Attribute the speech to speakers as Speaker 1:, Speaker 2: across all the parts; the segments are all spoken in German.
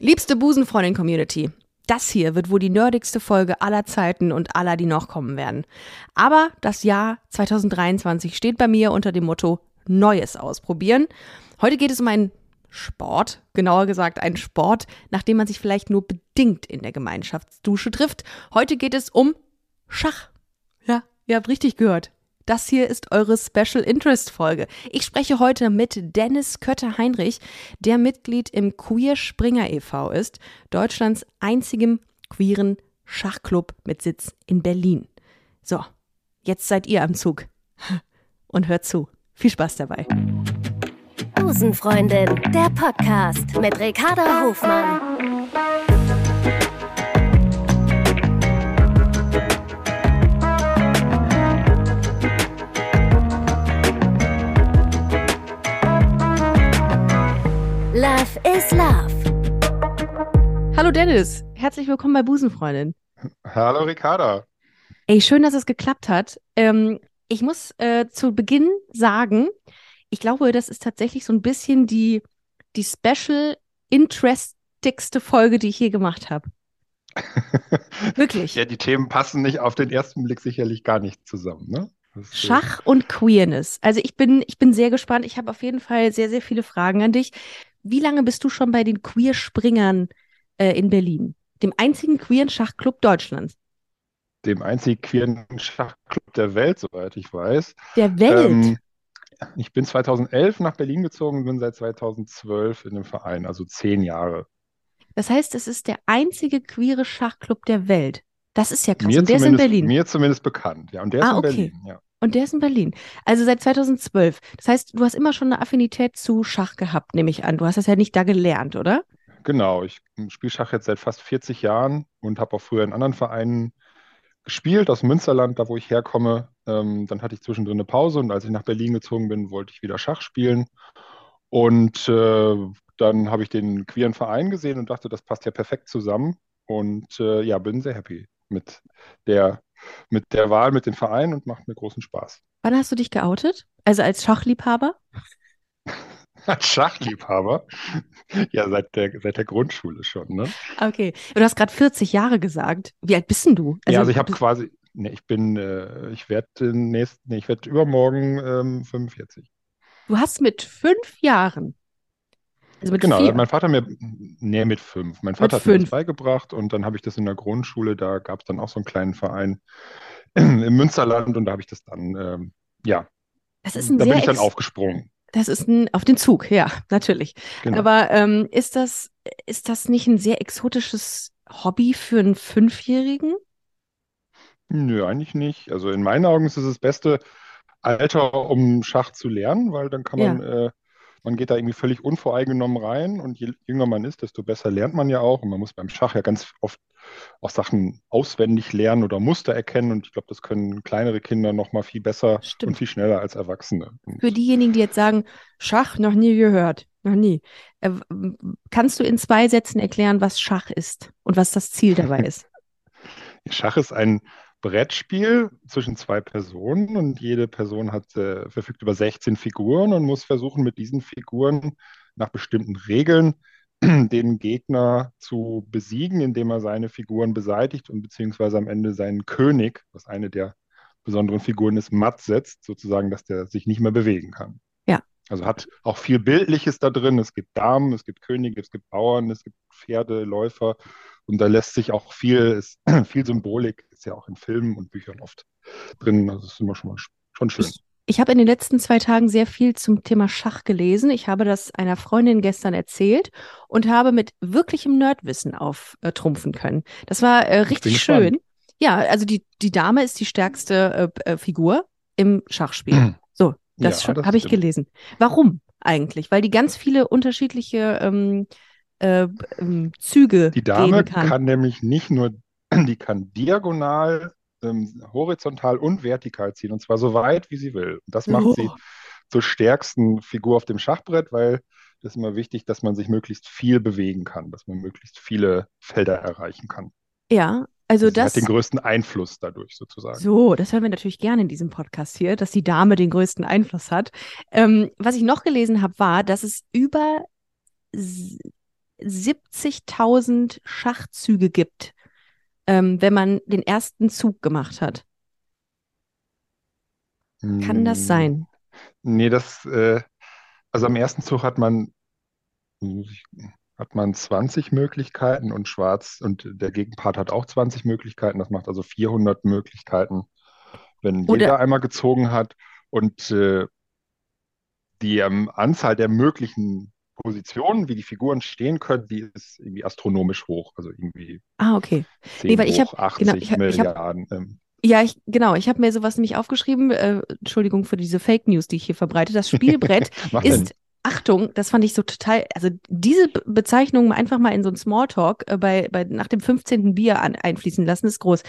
Speaker 1: Liebste Busenfreundin-Community, das hier wird wohl die nerdigste Folge aller Zeiten und aller, die noch kommen werden. Aber das Jahr 2023 steht bei mir unter dem Motto Neues ausprobieren. Heute geht es um einen Sport, genauer gesagt einen Sport, nach dem man sich vielleicht nur bedingt in der Gemeinschaftsdusche trifft. Heute geht es um Schach. Ja, ihr habt richtig gehört. Das hier ist eure Special Interest Folge. Ich spreche heute mit Dennis Kötter-Heinrich, der Mitglied im Queer Springer e.V. ist, Deutschlands einzigem queeren Schachclub mit Sitz in Berlin. So, jetzt seid ihr am Zug. Und hört zu. Viel Spaß dabei.
Speaker 2: Busenfreundin, der Podcast mit Ricarda Hofmann. Love is Love.
Speaker 1: Hallo Dennis, herzlich willkommen bei Busenfreundin.
Speaker 3: Hallo Ricarda.
Speaker 1: Ey, schön, dass es geklappt hat. Ähm, ich muss äh, zu Beginn sagen, ich glaube, das ist tatsächlich so ein bisschen die, die Special Interestigste Folge, die ich je gemacht habe. Wirklich.
Speaker 3: ja, die Themen passen nicht auf den ersten Blick sicherlich gar nicht zusammen, ne?
Speaker 1: Schach und Queerness. Also ich bin, ich bin sehr gespannt. Ich habe auf jeden Fall sehr, sehr viele Fragen an dich. Wie lange bist du schon bei den Queer-Springern äh, in Berlin? Dem einzigen queeren Schachclub Deutschlands.
Speaker 3: Dem einzigen queeren Schachclub der Welt, soweit ich weiß.
Speaker 1: Der Welt? Ähm,
Speaker 3: ich bin 2011 nach Berlin gezogen und bin seit 2012 in dem Verein, also zehn Jahre.
Speaker 1: Das heißt, es ist der einzige queere Schachclub der Welt. Das ist ja krass.
Speaker 3: Mir
Speaker 1: und der
Speaker 3: ist
Speaker 1: in Berlin.
Speaker 3: Mir zumindest bekannt, ja. Und der
Speaker 1: ah,
Speaker 3: ist in
Speaker 1: okay.
Speaker 3: Berlin, ja.
Speaker 1: Und der ist in Berlin. Also seit 2012. Das heißt, du hast immer schon eine Affinität zu Schach gehabt, nehme ich an. Du hast das ja nicht da gelernt, oder?
Speaker 3: Genau. Ich spiele Schach jetzt seit fast 40 Jahren und habe auch früher in anderen Vereinen gespielt, aus Münsterland, da wo ich herkomme. Ähm, dann hatte ich zwischendrin eine Pause und als ich nach Berlin gezogen bin, wollte ich wieder Schach spielen. Und äh, dann habe ich den queeren Verein gesehen und dachte, das passt ja perfekt zusammen. Und äh, ja, bin sehr happy mit der mit der Wahl, mit dem Verein und macht mir großen Spaß.
Speaker 1: Wann hast du dich geoutet? Also als Schachliebhaber?
Speaker 3: als Schachliebhaber? Ja, seit der, seit der Grundschule schon, ne?
Speaker 1: Okay. Du hast gerade 40 Jahre gesagt. Wie alt bist denn du?
Speaker 3: Also, ja, also ich habe quasi, ne, ich bin, äh, ich werde nächsten, nee, ich werde übermorgen ähm, 45.
Speaker 1: Du hast mit fünf Jahren
Speaker 3: also mit genau, vier. mein Vater mir, nee, mit fünf. Mein Vater mit hat fünf. mir das beigebracht und dann habe ich das in der Grundschule, da gab es dann auch so einen kleinen Verein im Münsterland und da habe ich das dann, ähm, ja,
Speaker 1: das ist ein
Speaker 3: da
Speaker 1: bin
Speaker 3: ich dann aufgesprungen.
Speaker 1: Das ist ein, auf den Zug, ja, natürlich. Genau. Aber ähm, ist, das, ist das nicht ein sehr exotisches Hobby für einen Fünfjährigen?
Speaker 3: Nö, eigentlich nicht. Also in meinen Augen ist es das beste Alter, um Schach zu lernen, weil dann kann man ja. äh, man geht da irgendwie völlig unvoreingenommen rein und je jünger man ist, desto besser lernt man ja auch. Und man muss beim Schach ja ganz oft auch Sachen auswendig lernen oder Muster erkennen. Und ich glaube, das können kleinere Kinder noch mal viel besser Stimmt. und viel schneller als Erwachsene.
Speaker 1: Für diejenigen, die jetzt sagen, Schach noch nie gehört, noch nie. Äh, kannst du in zwei Sätzen erklären, was Schach ist und was das Ziel dabei ist?
Speaker 3: Schach ist ein Brettspiel zwischen zwei Personen und jede Person hat, äh, verfügt über 16 Figuren und muss versuchen, mit diesen Figuren nach bestimmten Regeln den Gegner zu besiegen, indem er seine Figuren beseitigt und beziehungsweise am Ende seinen König, was eine der besonderen Figuren ist, matt setzt, sozusagen, dass der sich nicht mehr bewegen kann.
Speaker 1: Ja.
Speaker 3: Also hat auch viel Bildliches da drin. Es gibt Damen, es gibt Könige, es gibt Bauern, es gibt Pferde, Läufer und da lässt sich auch viel, ist, viel Symbolik, ist ja auch in Filmen und Büchern oft drin. Also das ist immer schon, mal, schon schön.
Speaker 1: Ich, ich habe in den letzten zwei Tagen sehr viel zum Thema Schach gelesen. Ich habe das einer Freundin gestern erzählt und habe mit wirklichem Nerdwissen auftrumpfen können. Das war äh, richtig schön. Ja, also die, die Dame ist die stärkste äh, äh Figur im Schachspiel. So, das, ja, das habe ich gelesen. Warum eigentlich? Weil die ganz viele unterschiedliche ähm, äh, ähm, Züge
Speaker 3: Die Dame
Speaker 1: kann.
Speaker 3: kann nämlich nicht nur, die kann diagonal, ähm, horizontal und vertikal ziehen und zwar so weit, wie sie will. Und das macht oh. sie zur stärksten Figur auf dem Schachbrett, weil das ist immer wichtig, dass man sich möglichst viel bewegen kann, dass man möglichst viele Felder erreichen kann.
Speaker 1: Ja, also das,
Speaker 3: das hat den größten Einfluss dadurch sozusagen.
Speaker 1: So, das hören wir natürlich gerne in diesem Podcast hier, dass die Dame den größten Einfluss hat. Ähm, was ich noch gelesen habe, war, dass es über 70.000 Schachzüge gibt, ähm, wenn man den ersten Zug gemacht hat. Kann das
Speaker 3: Hm,
Speaker 1: sein?
Speaker 3: Nee, das, äh, also am ersten Zug hat man, hat man 20 Möglichkeiten und Schwarz und der Gegenpart hat auch 20 Möglichkeiten. Das macht also 400 Möglichkeiten, wenn
Speaker 1: Oder,
Speaker 3: jeder einmal gezogen hat. Und äh, die ähm, Anzahl der möglichen Positionen, wie die Figuren stehen können, die ist irgendwie astronomisch hoch. Also irgendwie
Speaker 1: ah, okay. Nee,
Speaker 3: 10
Speaker 1: weil ich habe,
Speaker 3: hoch
Speaker 1: genau, ich
Speaker 3: 80
Speaker 1: habe, ich
Speaker 3: Milliarden. Ähm,
Speaker 1: Ja, ich, genau, ich habe mir sowas nämlich aufgeschrieben. Äh, Entschuldigung für diese Fake News, die ich hier verbreite. Das Spielbrett ist, Achtung, das fand ich so total, also diese Be Bezeichnung einfach mal in so ein Smalltalk äh, bei, bei nach dem 15. Bier an, einfließen lassen, ist groß.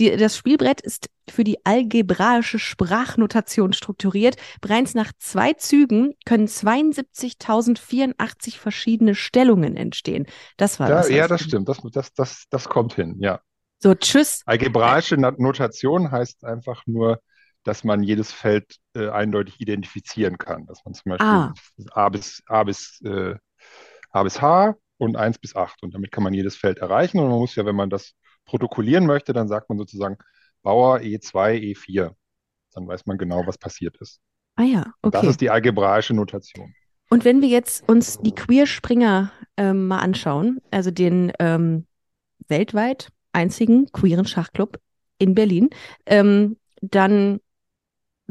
Speaker 1: Die, das Spielbrett ist für die algebraische Sprachnotation strukturiert. Bereits nach zwei Zügen können 72.084 verschiedene Stellungen entstehen. Das war
Speaker 3: Da,
Speaker 1: das.
Speaker 3: ja, das stimmt. Das, das, das, das kommt hin, ja.
Speaker 1: So, tschüss.
Speaker 3: Algebraische Notation heißt einfach nur, dass man jedes Feld äh, eindeutig identifizieren kann. Dass man zum Beispiel
Speaker 1: Ah.
Speaker 3: A bis, A bis, äh, A bis H und 1 bis 8. Und damit kann man jedes Feld erreichen. Und man muss ja, wenn man das protokollieren möchte, dann sagt man sozusagen Bauer E E2, E4. Dann weiß man genau, was passiert ist.
Speaker 1: Ah ja,
Speaker 3: Und das
Speaker 1: okay.
Speaker 3: ist die algebraische Notation.
Speaker 1: Und wenn wir jetzt uns die Queer-Springer ähm, mal anschauen, also den ähm, weltweit einzigen queeren Schachclub in Berlin, ähm, dann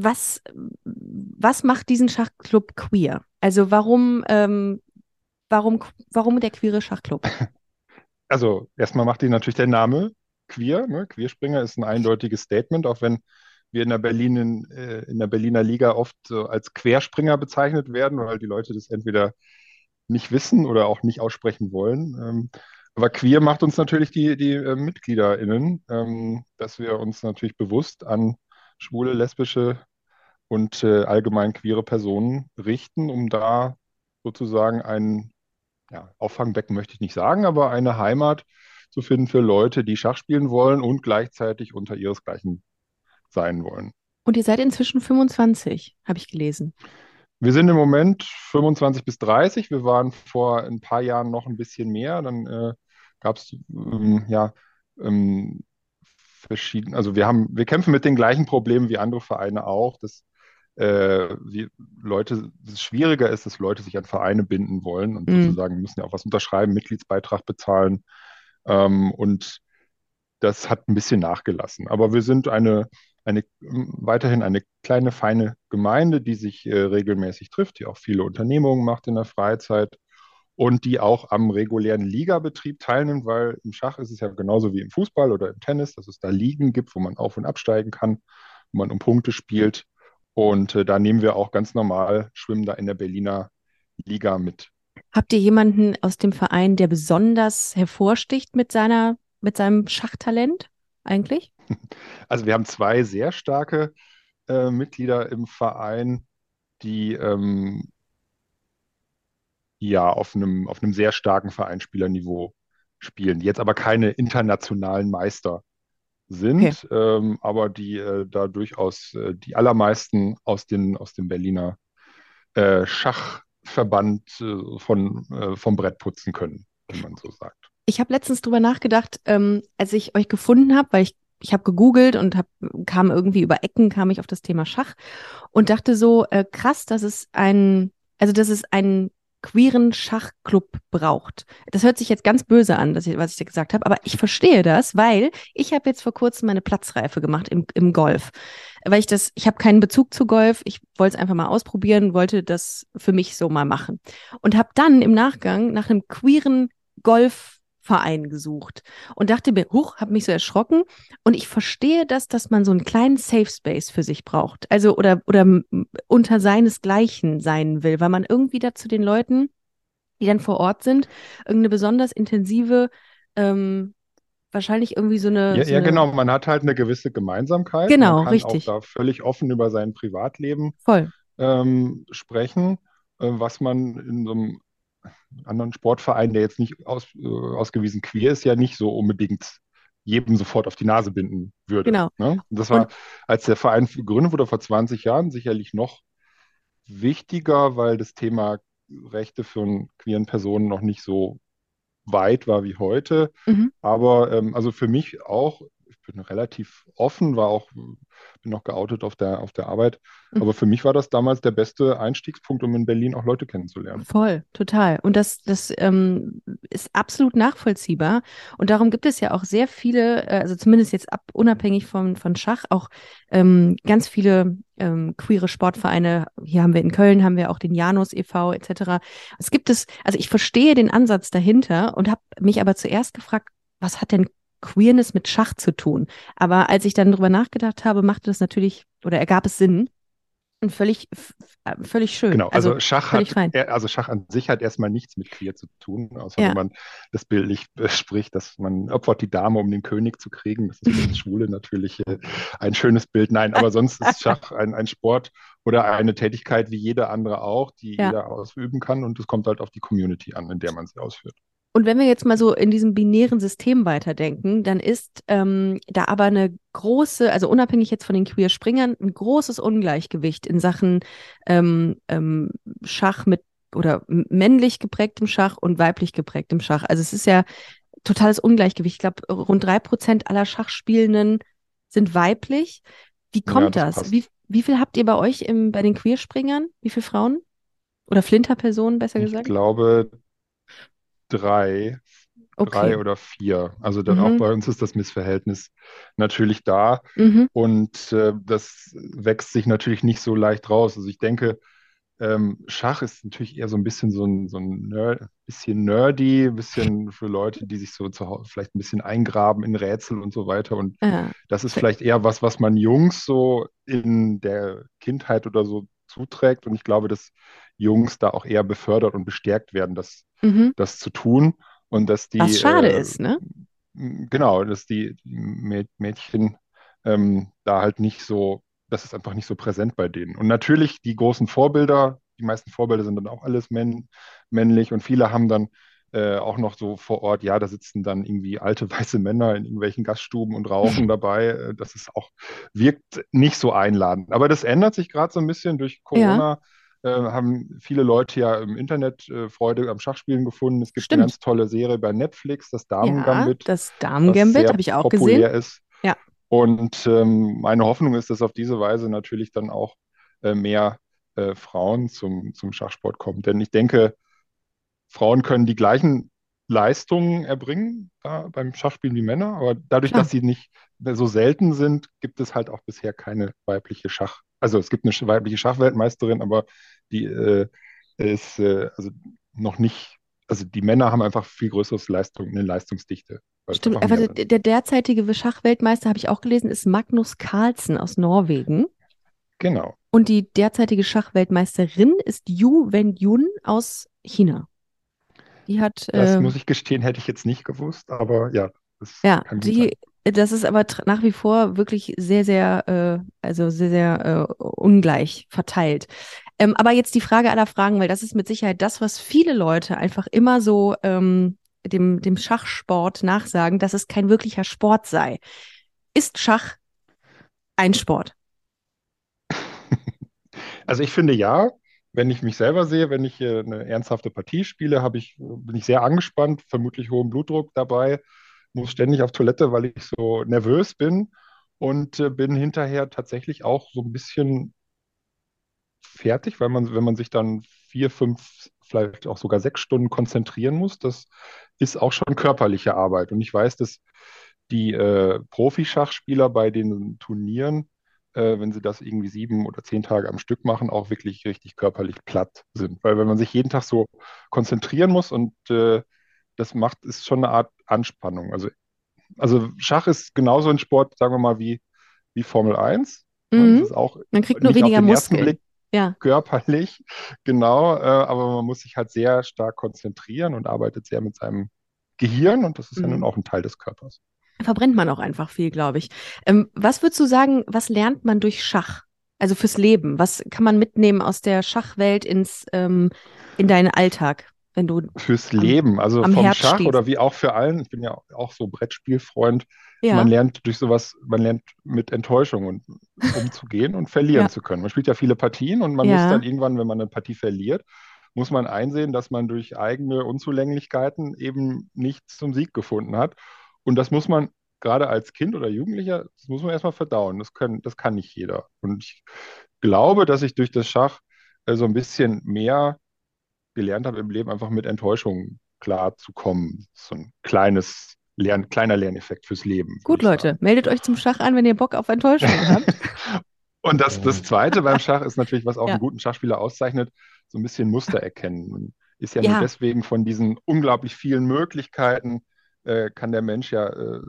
Speaker 1: was, was macht diesen Schachclub queer? Also warum, ähm, warum, warum der queere Schachclub?
Speaker 3: Also erstmal macht ihn natürlich der Name queer. Ne? Queerspringer ist ein eindeutiges Statement, auch wenn wir in der Berlin, äh, in der Berliner Liga oft so als Querspringer bezeichnet werden, weil die Leute das entweder nicht wissen oder auch nicht aussprechen wollen. Ähm, aber queer macht uns natürlich die, die äh, MitgliederInnen, ähm, dass wir uns natürlich bewusst an schwule, lesbische und äh, allgemein queere Personen richten, um da sozusagen ein ja, Auffangbecken möchte ich nicht sagen, aber eine Heimat zu finden für Leute, die Schach spielen wollen und gleichzeitig unter ihresgleichen sein wollen.
Speaker 1: Und ihr seid inzwischen 25, habe ich gelesen.
Speaker 3: Wir sind im Moment 25 bis 30. Wir waren vor ein paar Jahren noch ein bisschen mehr. Dann äh, gab es ähm, ja ähm, verschiedene, also wir haben, wir kämpfen mit den gleichen Problemen wie andere Vereine auch, dass äh, wir Leute, dass es schwieriger ist, dass Leute sich an Vereine binden wollen und
Speaker 1: Mhm.
Speaker 3: sozusagen müssen ja auch was unterschreiben, Mitgliedsbeitrag bezahlen. Ähm, und das hat ein bisschen nachgelassen. Aber wir sind eine, eine weiterhin eine kleine, feine Gemeinde, die sich äh, regelmäßig trifft, die auch viele Unternehmungen macht in der Freizeit und die auch am regulären Ligabetrieb teilnimmt, weil im Schach ist es ja genauso wie im Fußball oder im Tennis, dass es da Ligen gibt, wo man auf- und absteigen kann, wo man um Punkte spielt. Und äh, da nehmen wir auch ganz normal, schwimmen da in der Berliner Liga mit.
Speaker 1: Habt ihr jemanden aus dem Verein, der besonders hervorsticht mit seiner, mit seinem Schachtalent eigentlich?
Speaker 3: Also wir haben zwei sehr starke äh, Mitglieder im Verein, die ähm, ja auf einem, auf einem sehr starken Vereinsspielerniveau spielen, jetzt aber keine internationalen Meister sind, ähm, aber die äh, da durchaus äh, die allermeisten aus den, aus dem Berliner äh, Schachverband äh, von, äh, vom Brett putzen können, wenn man so sagt.
Speaker 1: Ich habe letztens drüber nachgedacht, ähm, als ich euch gefunden habe, weil ich ich habe gegoogelt und hab, kam irgendwie über Ecken, kam ich auf das Thema Schach und dachte so, äh, krass, dass es ein, also dass es einen queeren Schachclub braucht. Das hört sich jetzt ganz böse an, ich, was ich da gesagt habe, aber ich verstehe das, weil ich habe jetzt vor kurzem meine Platzreife gemacht im, im Golf. Weil ich das, ich habe keinen Bezug zu Golf, ich wollte es einfach mal ausprobieren, wollte das für mich so mal machen. Und habe dann im Nachgang nach einem queeren Golf Verein gesucht und dachte mir, huch, habe mich so erschrocken und ich verstehe das, dass man so einen kleinen Safe Space für sich braucht, also oder oder unter seinesgleichen sein will, weil man irgendwie da zu den Leuten, die dann vor Ort sind, irgendeine besonders intensive ähm, wahrscheinlich irgendwie so eine.
Speaker 3: Ja,
Speaker 1: so
Speaker 3: ja,
Speaker 1: eine,
Speaker 3: genau. Man hat halt eine gewisse Gemeinsamkeit.
Speaker 1: Genau,
Speaker 3: Man kann
Speaker 1: richtig.
Speaker 3: auch da völlig offen über sein Privatleben
Speaker 1: Voll.
Speaker 3: ähm, sprechen, äh, was man in so einem anderen Sportverein, der jetzt nicht aus, äh, ausgewiesen queer ist, ja nicht so unbedingt jedem sofort auf die Nase binden würde.
Speaker 1: Genau.
Speaker 3: Ne? Das war,
Speaker 1: Und-
Speaker 3: als der Verein gegründet wurde vor 20 Jahren, sicherlich noch wichtiger, weil das Thema Rechte von queeren Personen noch nicht so weit war wie heute.
Speaker 1: Mhm.
Speaker 3: Aber ähm, also für mich auch, bin relativ offen, war auch, bin noch geoutet auf der, auf der Arbeit.
Speaker 1: Mhm.
Speaker 3: Aber für mich war das damals der beste Einstiegspunkt, um in Berlin auch Leute kennenzulernen.
Speaker 1: Voll, total. Und das, das ähm, ist absolut nachvollziehbar. Und darum gibt es ja auch sehr viele, äh, also zumindest jetzt ab, unabhängig von, von Schach, auch ähm, ganz viele ähm, queere Sportvereine. Hier haben wir in Köln, haben wir auch den Janus e.V. etc. Es gibt es, also ich verstehe den Ansatz dahinter und habe mich aber zuerst gefragt, was hat denn Queerness mit Schach zu tun? Aber als ich dann drüber nachgedacht habe, machte das natürlich oder ergab es Sinn. Und völlig, völlig schön.
Speaker 3: Genau, also, Schach
Speaker 1: völlig
Speaker 3: hat,
Speaker 1: fein.
Speaker 3: er- also Schach an sich hat erstmal nichts mit queer zu tun, außer
Speaker 1: Ja.
Speaker 3: wenn man das bildlich bespricht, dass man opfert die Dame, um den König zu kriegen. Das ist für uns Schwule natürlich äh, ein schönes Bild. Nein, aber sonst ist Schach ein, ein Sport oder eine Tätigkeit wie jede andere auch, die
Speaker 1: Ja.
Speaker 3: jeder ausüben kann und es kommt halt auf die Community an, in der man sie ausführt.
Speaker 1: Und wenn wir jetzt mal so in diesem binären System weiterdenken, dann ist ähm, da aber eine große, also unabhängig jetzt von den Queer-Springern, ein großes Ungleichgewicht in Sachen ähm, ähm, Schach mit oder männlich geprägtem Schach und weiblich geprägtem Schach. Also es ist ja totales Ungleichgewicht. Ich glaube, rund drei Prozent aller Schachspielenden sind weiblich. Wie
Speaker 3: Ja,
Speaker 1: kommt
Speaker 3: das
Speaker 1: das?
Speaker 3: passt.
Speaker 1: Wie, wie viel habt ihr bei euch im, bei den Queerspringern? Wie viele Frauen? Oder Flinterpersonen, besser
Speaker 3: Ich
Speaker 1: gesagt?
Speaker 3: glaube drei, drei
Speaker 1: Okay.
Speaker 3: oder vier. Also dann auch
Speaker 1: Mhm.
Speaker 3: bei uns ist das Missverhältnis natürlich da.
Speaker 1: Mhm.
Speaker 3: Und äh, das wächst sich natürlich nicht so leicht raus. Also ich denke, ähm, Schach ist natürlich eher so ein bisschen so ein, so ein Nerd, bisschen nerdy, ein bisschen für Leute, die sich so zu Hause vielleicht ein bisschen eingraben in Rätsel und so weiter. Und
Speaker 1: Ja.
Speaker 3: das ist vielleicht eher was, was man Jungs so in der Kindheit oder so zuträgt. Und ich glaube, dass Jungs da auch eher befördert und bestärkt werden, das,
Speaker 1: Mhm.
Speaker 3: das zu tun. Und dass die,
Speaker 1: Was schade
Speaker 3: äh,
Speaker 1: ist, ne?
Speaker 3: Genau, dass die Mä- Mädchen ähm, da halt nicht so, das ist einfach nicht so präsent bei denen. Und natürlich die großen Vorbilder, die meisten Vorbilder sind dann auch alles männ männlich und viele haben dann äh, auch noch so vor Ort, ja, da sitzen dann irgendwie alte weiße Männer in irgendwelchen Gaststuben und rauchen dabei. Äh, Das ist auch, wirkt nicht so einladend. Aber das ändert sich gerade so ein bisschen durch Corona. Äh, haben viele Leute ja im Internet äh, Freude am Schachspielen gefunden. Es gibt
Speaker 1: Stimmt.
Speaker 3: eine ganz tolle Serie bei Netflix, das
Speaker 1: Ja,
Speaker 3: Damen-Gambit
Speaker 1: das
Speaker 3: was
Speaker 1: Damen-Gambit habe ich auch gesehen.
Speaker 3: ist.
Speaker 1: Ja.
Speaker 3: Und ähm, meine Hoffnung ist, dass auf diese Weise natürlich dann auch äh, mehr äh, Frauen zum, zum Schachsport kommen. Denn ich denke, Frauen können die gleichen Leistungen erbringen da beim Schachspielen wie Männer, aber dadurch,
Speaker 1: Klar.
Speaker 3: dass sie nicht so selten sind, gibt es halt auch bisher keine weibliche Schach. Also es gibt eine weibliche Schachweltmeisterin, aber die äh, ist äh, also noch nicht, also die Männer haben einfach viel größeres Leistung, eine Leistungsdichte.
Speaker 1: Stimmt, aber der, der derzeitige Schachweltmeister, habe ich auch gelesen, ist Magnus Carlsen aus Norwegen.
Speaker 3: Genau.
Speaker 1: Und die derzeitige Schachweltmeisterin ist Yu Wen-Yun aus China. Die hat,
Speaker 3: Das
Speaker 1: äh,
Speaker 3: muss ich gestehen, hätte ich jetzt nicht gewusst, aber ja, das
Speaker 1: ja, die, das ist aber nach wie vor wirklich sehr, sehr, äh, also sehr, sehr äh, ungleich verteilt. Ähm, aber jetzt die Frage aller Fragen, weil das ist mit Sicherheit das, was viele Leute einfach immer so ähm, dem, dem Schachsport nachsagen, dass es kein wirklicher Sport sei. Ist Schach ein Sport?
Speaker 3: Also ich finde ja, wenn ich mich selber sehe, wenn ich äh, eine ernsthafte Partie spiele, habe ich, bin ich sehr angespannt, vermutlich hohen Blutdruck dabei, muss ständig auf Toilette, weil ich so nervös bin und äh, bin hinterher tatsächlich auch so ein bisschen fertig, weil man, wenn man sich dann vier, fünf, vielleicht auch sogar sechs Stunden konzentrieren muss, das ist auch schon körperliche Arbeit. Und ich weiß, dass die äh, Profischachspieler bei den Turnieren, äh, wenn sie das irgendwie sieben oder zehn Tage am Stück machen, auch wirklich richtig körperlich platt sind. Weil wenn man sich jeden Tag so konzentrieren muss und äh, das macht, ist schon eine Art Anspannung. Also, also Schach ist genauso ein Sport, sagen wir mal, wie, wie Formel 1.
Speaker 1: Mhm.
Speaker 3: Das ist auch
Speaker 1: Man kriegt nur weniger Muskeln. Ja.
Speaker 3: körperlich, genau, äh, aber man muss sich halt sehr stark konzentrieren und arbeitet sehr mit seinem Gehirn und das ist ja
Speaker 1: Mhm.
Speaker 3: nun auch ein Teil des Körpers.
Speaker 1: Verbrennt man auch einfach viel, glaube ich. Ähm, was würdest du sagen, was lernt man durch Schach? Also fürs Leben. Was kann man mitnehmen aus der Schachwelt ins, ähm, in deinen Alltag, wenn du,
Speaker 3: Fürs
Speaker 1: Am-
Speaker 3: Leben, also vom
Speaker 1: Herd
Speaker 3: Schach
Speaker 1: stehst.
Speaker 3: oder wie auch für allen, ich bin ja auch so Brettspielfreund,
Speaker 1: ja,
Speaker 3: man lernt durch sowas, man lernt mit Enttäuschungen umzugehen und verlieren
Speaker 1: Ja.
Speaker 3: zu können. Man spielt ja viele Partien und man
Speaker 1: Ja.
Speaker 3: muss dann irgendwann, wenn man eine Partie verliert, muss man einsehen, dass man durch eigene Unzulänglichkeiten eben nicht zum Sieg gefunden hat. Und das muss man gerade als Kind oder Jugendlicher, das muss man erstmal verdauen. Das, können, das kann nicht jeder. Und ich glaube, dass ich durch das Schach äh, so ein bisschen mehr gelernt habe im Leben, einfach mit Enttäuschungen klar zu kommen. So ein kleines Lern, kleiner Lerneffekt fürs Leben.
Speaker 1: Gut, Leute, meldet euch zum Schach an, wenn ihr Bock auf Enttäuschungen habt.
Speaker 3: Und das, das Zweite beim Schach ist natürlich, was auch ja. einen guten Schachspieler auszeichnet, so ein bisschen Muster erkennen. Man ist ja, ja. nur deswegen von diesen unglaublich vielen Möglichkeiten, äh, kann der Mensch ja äh,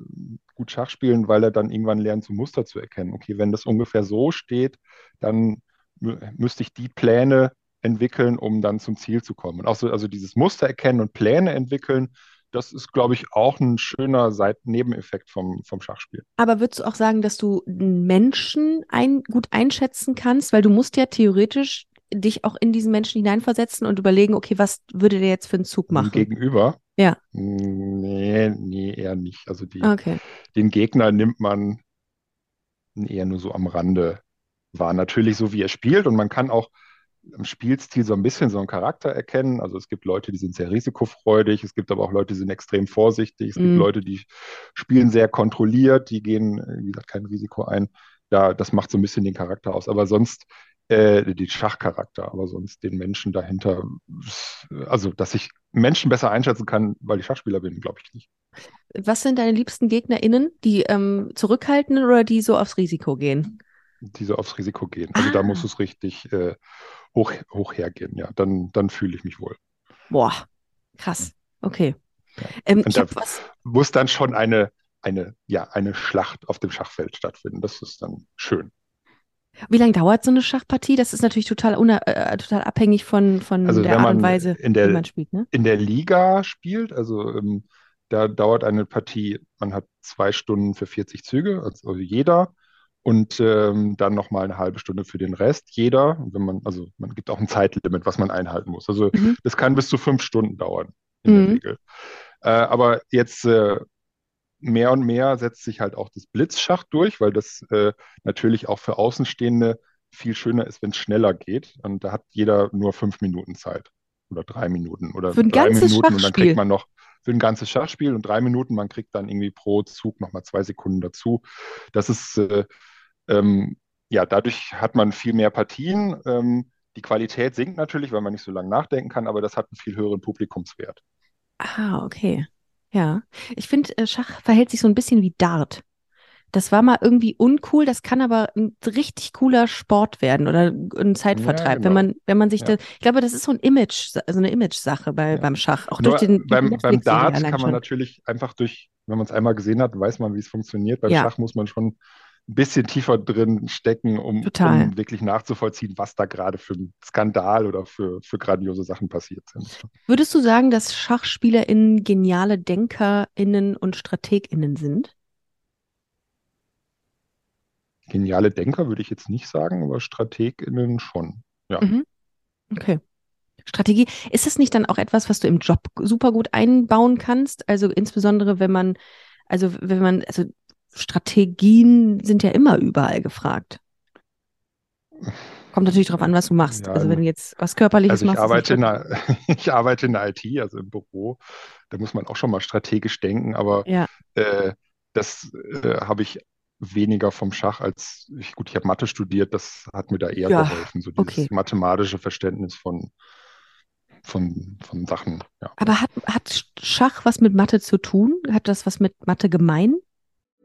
Speaker 3: gut Schach spielen, weil er dann irgendwann lernt, so Muster zu erkennen. Okay, wenn das ungefähr so steht, dann müsste ich die Pläne entwickeln, um dann zum Ziel zu kommen. Und auch so, also dieses Muster erkennen und Pläne entwickeln, das ist, glaube ich, auch ein schöner Seitennebeneffekt vom, vom Schachspiel.
Speaker 1: Aber würdest du auch sagen, dass du Menschen ein, gut einschätzen kannst? Weil du musst ja theoretisch dich auch in diesen Menschen hineinversetzen und überlegen, okay, was würde der jetzt für einen Zug machen?
Speaker 3: Gegenüber?
Speaker 1: Ja.
Speaker 3: Nee, nee, eher nicht. Also die,
Speaker 1: okay.
Speaker 3: den Gegner nimmt man eher nur so am Rande wahr. Natürlich so, wie er spielt und man kann auch im Spielstil so ein bisschen so einen Charakter erkennen. Also es gibt Leute, die sind sehr risikofreudig, es gibt aber auch Leute, die sind extrem vorsichtig, es mm. gibt mhm. Leute, die spielen sehr kontrolliert, die gehen, wie gesagt, kein Risiko ein. Ja, das macht so ein bisschen den Charakter aus. Aber sonst, äh, den Schachcharakter, aber sonst den Menschen dahinter, also dass ich Menschen besser einschätzen kann, weil ich Schachspieler bin, glaube ich nicht.
Speaker 1: Was sind deine liebsten GegnerInnen? Die ähm, zurückhaltenden oder die so aufs Risiko gehen?
Speaker 3: Die so aufs Risiko gehen. Also ah. da muss es richtig äh, hoch, hoch hergehen, ja. Dann, dann fühle ich mich wohl.
Speaker 1: Boah, krass. Okay.
Speaker 3: Ja. Ähm, Und da was... muss dann schon eine, eine, ja, eine Schlacht auf dem Schachfeld stattfinden. Das ist dann schön.
Speaker 1: Wie lange dauert so eine Schachpartie? Das ist natürlich total, äh, total abhängig von, von
Speaker 3: also
Speaker 1: der Art und Weise,
Speaker 3: der,
Speaker 1: wie man spielt. Ne?
Speaker 3: In der Liga spielt, also ähm, da dauert eine Partie, man hat zwei Stunden für 40 Züge, also jeder und ähm, dann nochmal eine halbe Stunde für den Rest. Jeder, wenn man, also man gibt auch ein Zeitlimit, was man einhalten muss. Also mhm. das kann bis zu fünf Stunden dauern in mhm. der Regel. Äh, aber jetzt äh, mehr und mehr setzt sich halt auch das Blitzschach durch, weil das äh, natürlich auch für Außenstehende viel schöner ist, wenn es schneller geht. Und da hat jeder nur fünf Minuten Zeit oder drei Minuten oder
Speaker 1: für ein
Speaker 3: drei
Speaker 1: ganzes
Speaker 3: Minuten
Speaker 1: und
Speaker 3: dann kriegt man noch für ein ganzes Schachspiel und drei Minuten, man kriegt dann irgendwie pro Zug nochmal zwei Sekunden dazu. Das ist äh, ähm, ja, dadurch hat man viel mehr Partien. Ähm, die Qualität sinkt natürlich, weil man nicht so lange nachdenken kann, aber das hat einen viel höheren Publikumswert.
Speaker 1: Ah, okay. Ja. Ich finde, äh, Schach verhält sich so ein bisschen wie Dart. Das war mal irgendwie uncool, das kann aber ein richtig cooler Sport werden oder ein Zeitvertreib, ja, genau. wenn man, wenn man sich ja. da, ich glaube, das ist so ein Image, so eine Image-Sache bei, ja. beim Schach. Auch
Speaker 3: Nur
Speaker 1: durch den
Speaker 3: beim, beim Dart kann man schon. natürlich einfach durch, wenn man es einmal gesehen hat, weiß man, wie es funktioniert. Beim Schach muss man schon ein bisschen tiefer drin stecken, um, um, wirklich nachzuvollziehen, was da gerade für ein Skandal oder für, für grandiose Sachen passiert sind.
Speaker 1: Würdest du sagen, dass SchachspielerInnen geniale DenkerInnen und StrategInnen sind?
Speaker 3: Geniale Denker würde ich jetzt nicht sagen, aber StrategInnen schon. Ja.
Speaker 1: Mhm. Okay. Strategie. Ist es nicht dann auch etwas, was du im Job super gut einbauen kannst? Also insbesondere, wenn man, also wenn man, also Strategien sind ja immer überall gefragt. Kommt natürlich darauf an, was du machst. Ja, also wenn du jetzt was Körperliches
Speaker 3: also ich
Speaker 1: machst.
Speaker 3: Arbeite in der, ich arbeite in der IT, also im Büro. Da muss man auch schon mal strategisch denken, aber
Speaker 1: ja.
Speaker 3: äh, das äh, habe ich weniger vom Schach als ich, gut, ich habe Mathe studiert, das hat mir da eher ja, geholfen, so dieses okay. mathematische Verständnis von, von, von Sachen. Ja.
Speaker 1: Aber hat, hat Schach was mit Mathe zu tun? Hat das was mit Mathe gemein?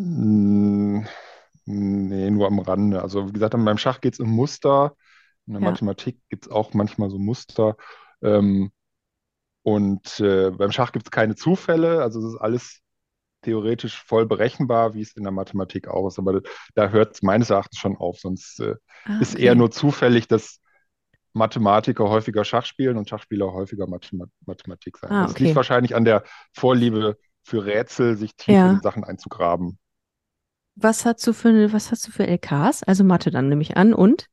Speaker 3: Nee, nur am Rande. Also wie gesagt, beim Schach geht es um Muster. In der
Speaker 1: Ja.
Speaker 3: Mathematik gibt es auch manchmal so Muster. Ähm, und äh, beim Schach gibt es keine Zufälle. Also es ist alles theoretisch voll berechenbar, wie es in der Mathematik auch ist. Aber da hört es meines Erachtens schon auf. Sonst äh,
Speaker 1: Ah,
Speaker 3: ist
Speaker 1: okay.
Speaker 3: eher nur zufällig, dass Mathematiker häufiger Schach spielen und Schachspieler häufiger Mathema Mathematik sein.
Speaker 1: Ah,
Speaker 3: Das
Speaker 1: okay.
Speaker 3: liegt wahrscheinlich an der Vorliebe für Rätsel, sich tief
Speaker 1: Ja.
Speaker 3: in Sachen einzugraben.
Speaker 1: Was hast du für, was hast du für LKs? Also Mathe dann nehme ich an und?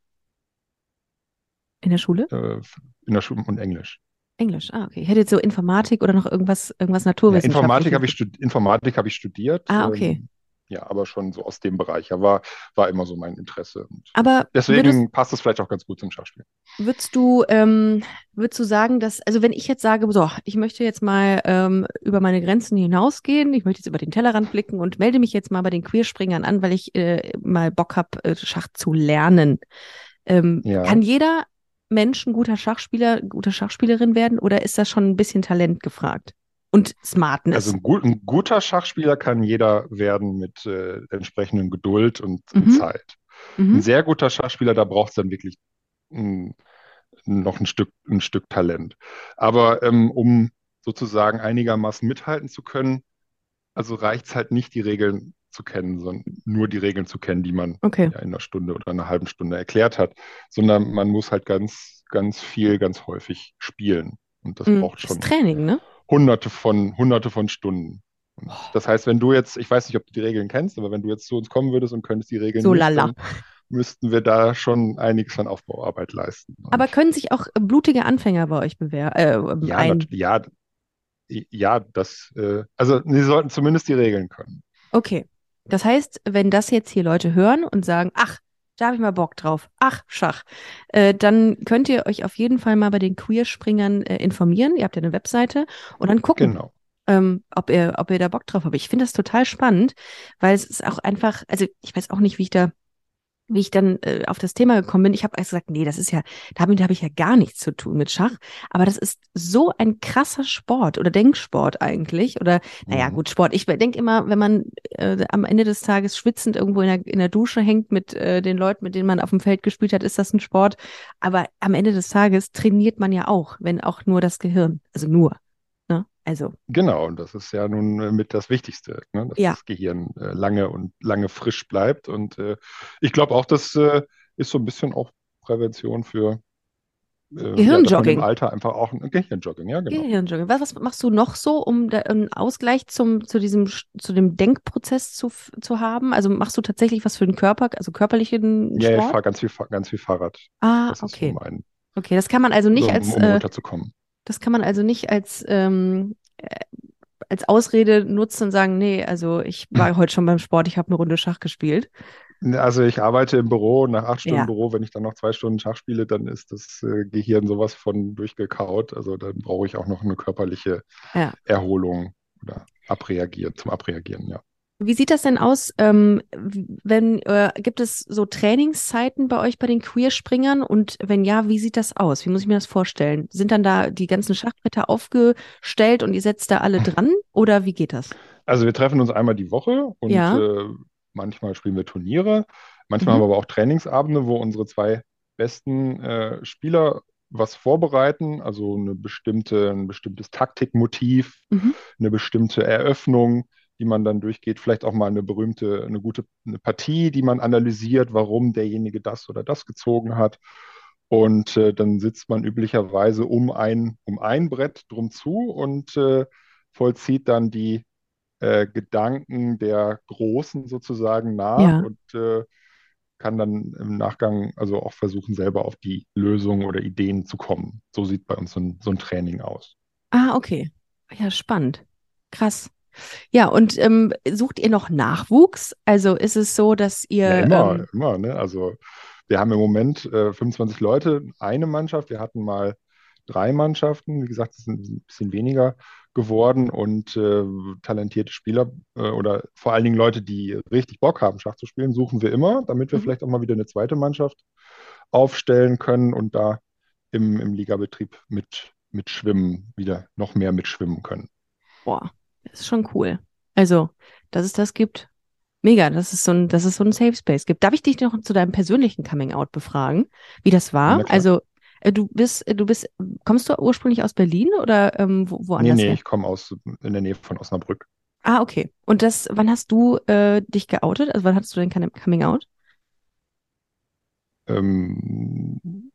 Speaker 1: In der Schule?
Speaker 3: Äh, in der Schule und Englisch.
Speaker 1: Englisch. Ah, okay. Ich hätte jetzt so Informatik oder noch irgendwas, irgendwas
Speaker 3: Ja,
Speaker 1: Naturwissenschaftliches.
Speaker 3: Informatik habe ich, Informatik habe ich studiert.
Speaker 1: Ah, okay.
Speaker 3: Ähm, ja, aber schon so aus dem Bereich. Ja, war, war immer so mein Interesse. Und
Speaker 1: Aber
Speaker 3: deswegen
Speaker 1: würdest,
Speaker 3: passt es vielleicht auch ganz gut zum Schachspielen.
Speaker 1: würdest du, ähm, würdest du sagen, dass, also wenn ich jetzt sage, so, ich möchte jetzt mal ähm, über meine Grenzen hinausgehen, ich möchte jetzt über den Tellerrand blicken und melde mich jetzt mal bei den Queerspringern an, weil ich äh, mal Bock habe, äh, Schach zu lernen. Ähm,
Speaker 3: Ja.
Speaker 1: Kann jeder Mensch ein guter Schachspieler, gute Schachspielerin werden oder ist das schon ein bisschen Talent gefragt? Und Smartness.
Speaker 3: Also ein, gut, ein guter Schachspieler kann jeder werden mit äh, entsprechenden Geduld und,
Speaker 1: Mhm.
Speaker 3: Zeit. Ein
Speaker 1: mhm.
Speaker 3: sehr guter Schachspieler, da braucht es dann wirklich mm, noch ein Stück, ein Stück Talent. Aber ähm, um sozusagen einigermaßen mithalten zu können, also reicht es halt nicht, die Regeln zu kennen, sondern nur die Regeln zu kennen, die man
Speaker 1: Okay.
Speaker 3: ja in einer Stunde oder einer halben Stunde erklärt hat, sondern man muss halt ganz, ganz viel, ganz häufig spielen. Und das
Speaker 1: Mhm.
Speaker 3: braucht
Speaker 1: Das
Speaker 3: schon
Speaker 1: ist Training, ne?
Speaker 3: Hunderte von, hunderte von Stunden. Und
Speaker 1: Oh.
Speaker 3: das heißt, wenn du jetzt, ich weiß nicht, ob du die Regeln kennst, aber wenn du jetzt zu uns kommen würdest und könntest die Regeln
Speaker 1: So
Speaker 3: nicht,
Speaker 1: lala.
Speaker 3: dann müssten wir da schon einiges an Aufbauarbeit leisten. Und
Speaker 1: Aber können sich auch blutige Anfänger bei euch bewerben? Äh,
Speaker 3: ja,
Speaker 1: ein
Speaker 3: nat- ja, ja, das, äh, also sie sollten zumindest die Regeln können.
Speaker 1: Okay. Das heißt, wenn das jetzt hier Leute hören und sagen, ach, da habe ich mal Bock drauf, ach, Schach, äh, dann könnt ihr euch auf jeden Fall mal bei den Queerspringern äh, informieren. Ihr habt ja eine Webseite und dann gucken,
Speaker 3: Genau.
Speaker 1: ähm, ob ihr, ob ihr da Bock drauf habt. Ich finde das total spannend, weil es ist auch einfach, also ich weiß auch nicht, wie ich da, wie ich dann äh, auf das Thema gekommen bin. Ich habe erst gesagt, nee, das ist ja, damit habe ich ja gar nichts zu tun mit Schach. Aber das ist so ein krasser Sport oder Denksport eigentlich. Oder, naja,
Speaker 3: Mhm.
Speaker 1: gut, Sport. Ich denke immer, wenn man äh, am Ende des Tages schwitzend irgendwo in der, in der Dusche hängt mit äh, den Leuten, mit denen man auf dem Feld gespielt hat, ist das ein Sport. Aber am Ende des Tages trainiert man ja auch, wenn auch nur das Gehirn. Also nur. Also,
Speaker 3: Genau, und das ist ja nun äh, mit das Wichtigste, ne? dass
Speaker 1: Ja.
Speaker 3: das Gehirn äh, lange und lange frisch bleibt. Und äh, ich glaube auch, das äh, ist so ein bisschen auch Prävention für äh, ja,
Speaker 1: Gehirnjogging.
Speaker 3: im Alter einfach auch ein Gehirnjogging, ja, genau.
Speaker 1: Gehirnjogging. Was, was machst du noch so, um da einen Ausgleich zum, zu diesem, zu dem Denkprozess zu, zu haben? Also machst du tatsächlich was für den Körper, also körperlichen
Speaker 3: Ja, ich
Speaker 1: Sport?
Speaker 3: fahre ganz viel, ganz viel Fahrrad.
Speaker 1: Ah,
Speaker 3: Das ist so
Speaker 1: okay.
Speaker 3: mein,
Speaker 1: Okay, das kann man also nicht
Speaker 3: so,
Speaker 1: als,
Speaker 3: um
Speaker 1: äh,
Speaker 3: runterzukommen.
Speaker 1: Das kann man also nicht als, ähm, äh, als Ausrede nutzen und sagen, nee, also ich war heute schon beim Sport, ich habe eine Runde Schach gespielt.
Speaker 3: Also ich arbeite im Büro, nach acht Stunden
Speaker 1: Ja.
Speaker 3: Büro, wenn ich dann noch zwei Stunden Schach spiele, dann ist das äh, Gehirn sowas von durchgekaut. Also dann brauche ich auch noch eine körperliche
Speaker 1: Ja.
Speaker 3: Erholung oder abreagieren, zum Abreagieren, ja.
Speaker 1: Wie sieht das denn aus, ähm, wenn, äh, gibt es so Trainingszeiten bei euch bei den Queerspringern? Und wenn ja, wie sieht das aus? Wie muss ich mir das vorstellen? Sind dann da die ganzen Schachbretter aufgestellt und ihr setzt da alle dran? Oder wie geht das?
Speaker 3: Also wir treffen uns einmal die Woche und
Speaker 1: Ja.
Speaker 3: äh, manchmal spielen wir Turniere. Manchmal
Speaker 1: Mhm.
Speaker 3: haben wir aber auch Trainingsabende, wo unsere zwei besten äh, Spieler was vorbereiten, also eine bestimmte, ein bestimmtes Taktikmotiv,
Speaker 1: Mhm.
Speaker 3: eine bestimmte Eröffnung, die man dann durchgeht, vielleicht auch mal eine berühmte, eine gute eine Partie, die man analysiert, warum derjenige das oder das gezogen hat. Und äh, dann sitzt man üblicherweise um ein, um ein Brett drum zu und äh, vollzieht dann die äh, Gedanken der Großen sozusagen nach
Speaker 1: Ja.
Speaker 3: und äh, kann dann im Nachgang also auch versuchen, selber auf die Lösungen oder Ideen zu kommen. So sieht bei uns so ein, so ein Training aus.
Speaker 1: Ah, okay. Ja, spannend. Krass. Ja, und ähm, sucht ihr noch Nachwuchs? Also ist es so, dass ihr
Speaker 3: Ja, immer,
Speaker 1: ähm,
Speaker 3: immer, ne? Also wir haben im Moment äh, 25 Leute, eine Mannschaft. Wir hatten mal drei Mannschaften. Wie gesagt, es sind ein bisschen weniger geworden und äh, talentierte Spieler äh, oder vor allen Dingen Leute, die richtig Bock haben, Schach zu spielen, suchen wir immer, damit wir
Speaker 1: Mhm.
Speaker 3: vielleicht auch mal wieder eine zweite Mannschaft aufstellen können und da im, im Ligabetrieb mit, mit Schwimmen wieder noch mehr mitschwimmen können.
Speaker 1: boah, ist schon cool. Also, dass es das gibt. Mega, dass es so ein, dass es so ein Safe Space gibt. Darf ich dich noch zu deinem persönlichen Coming Out befragen, wie das war?
Speaker 3: Klar.
Speaker 1: Also, äh, du bist, äh, du bist, kommst du ursprünglich aus Berlin oder ähm, wo,
Speaker 3: Nee,
Speaker 1: woanders
Speaker 3: nee,
Speaker 1: her?
Speaker 3: ich komme aus in der Nähe von Osnabrück.
Speaker 1: Ah, okay. Und das, wann hast du äh, dich geoutet? Also, wann hattest du dein Coming- Coming Out?
Speaker 3: Ähm,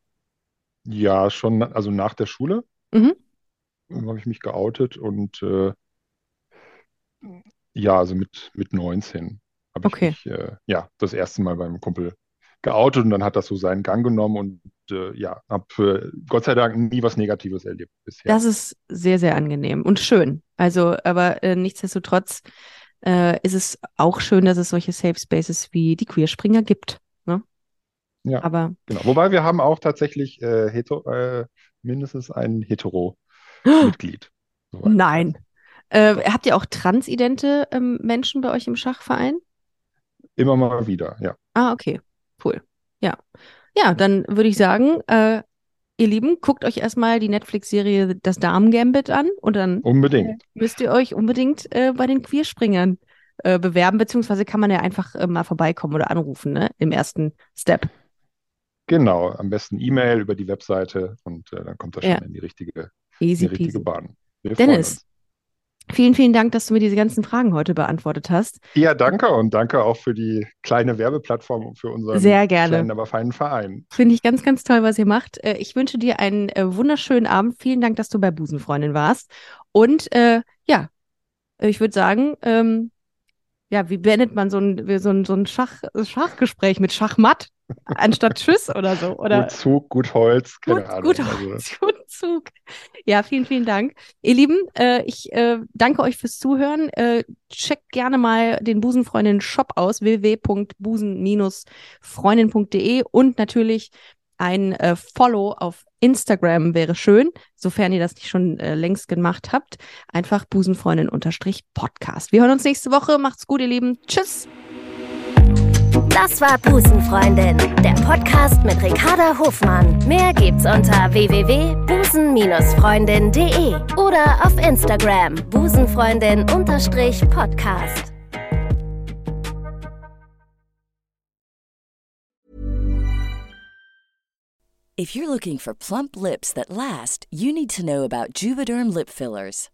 Speaker 3: ja, schon, also nach der Schule
Speaker 1: Mhm.
Speaker 3: habe ich mich geoutet und äh, ja, also mit, mit 19 habe ich
Speaker 1: Okay.
Speaker 3: mich äh, ja, das erste Mal beim Kumpel geoutet und dann hat das so seinen Gang genommen und äh, ja, habe äh, Gott sei Dank nie was Negatives erlebt bisher.
Speaker 1: Das ist sehr, sehr angenehm und schön. Also, aber äh, nichtsdestotrotz äh, ist es auch schön, dass es solche Safe Spaces wie die Queerspringer gibt. Ne?
Speaker 3: Ja.
Speaker 1: Aber
Speaker 3: Genau. Wobei wir haben auch tatsächlich äh, hetero, äh, mindestens ein Hetero-Mitglied. soweit ich
Speaker 1: nein. Äh, habt ihr auch transidente ähm, Menschen bei euch im Schachverein?
Speaker 3: Immer mal wieder, ja.
Speaker 1: Ah, okay. Cool. Ja. Ja, dann würde ich sagen, äh, ihr Lieben, guckt euch erstmal die Netflix-Serie Das Damen-Gambit an und dann
Speaker 3: Unbedingt.
Speaker 1: müsst ihr euch unbedingt äh, bei den Queerspringern äh, bewerben, beziehungsweise kann man ja einfach äh, mal vorbeikommen oder anrufen, ne? Im ersten Step.
Speaker 3: Genau, am besten E-Mail über die Webseite und äh, dann kommt das schon
Speaker 1: Ja.
Speaker 3: in die richtige,
Speaker 1: Easy
Speaker 3: in die richtige. Bahn. Wir
Speaker 1: Dennis. Vielen, vielen Dank, dass du mir diese ganzen Fragen heute beantwortet hast.
Speaker 3: Ja, danke und danke auch für die kleine Werbeplattform für unseren
Speaker 1: Sehr gerne.
Speaker 3: kleinen, aber feinen Verein.
Speaker 1: Finde ich ganz, ganz toll, was ihr macht. Äh, Ich wünsche dir einen äh, wunderschönen Abend. Vielen Dank, dass du bei Busenfreundin warst. Und äh, ja, ich würde sagen, ähm, ja, wie beendet man so ein, so ein, so ein Schach, Schachgespräch mit Schachmatt anstatt Tschüss oder so? Oder
Speaker 3: Gut Zug, gut Holz, keine
Speaker 1: Gut,
Speaker 3: Ahnung.
Speaker 1: gut,
Speaker 3: Also,
Speaker 1: gut Zug. Ja, vielen, vielen Dank. Ihr Lieben, äh, ich äh, danke euch fürs Zuhören. Äh, checkt gerne mal den Busenfreundin Shop aus, www.busen-freundin.de und natürlich ein äh, Follow auf Instagram wäre schön, sofern ihr das nicht schon äh, längst gemacht habt. Einfach Busenfreundin-Podcast. Wir hören uns nächste Woche. Macht's gut, ihr Lieben. Tschüss.
Speaker 2: Das war Busenfreundin, der Podcast mit Ricarda Hofmann. Mehr gibt's unter www.busen-freundin.de oder auf Instagram busenfreundin-podcast.
Speaker 4: If you're looking for plump lips that last, you need to know about Juvederm lip fillers.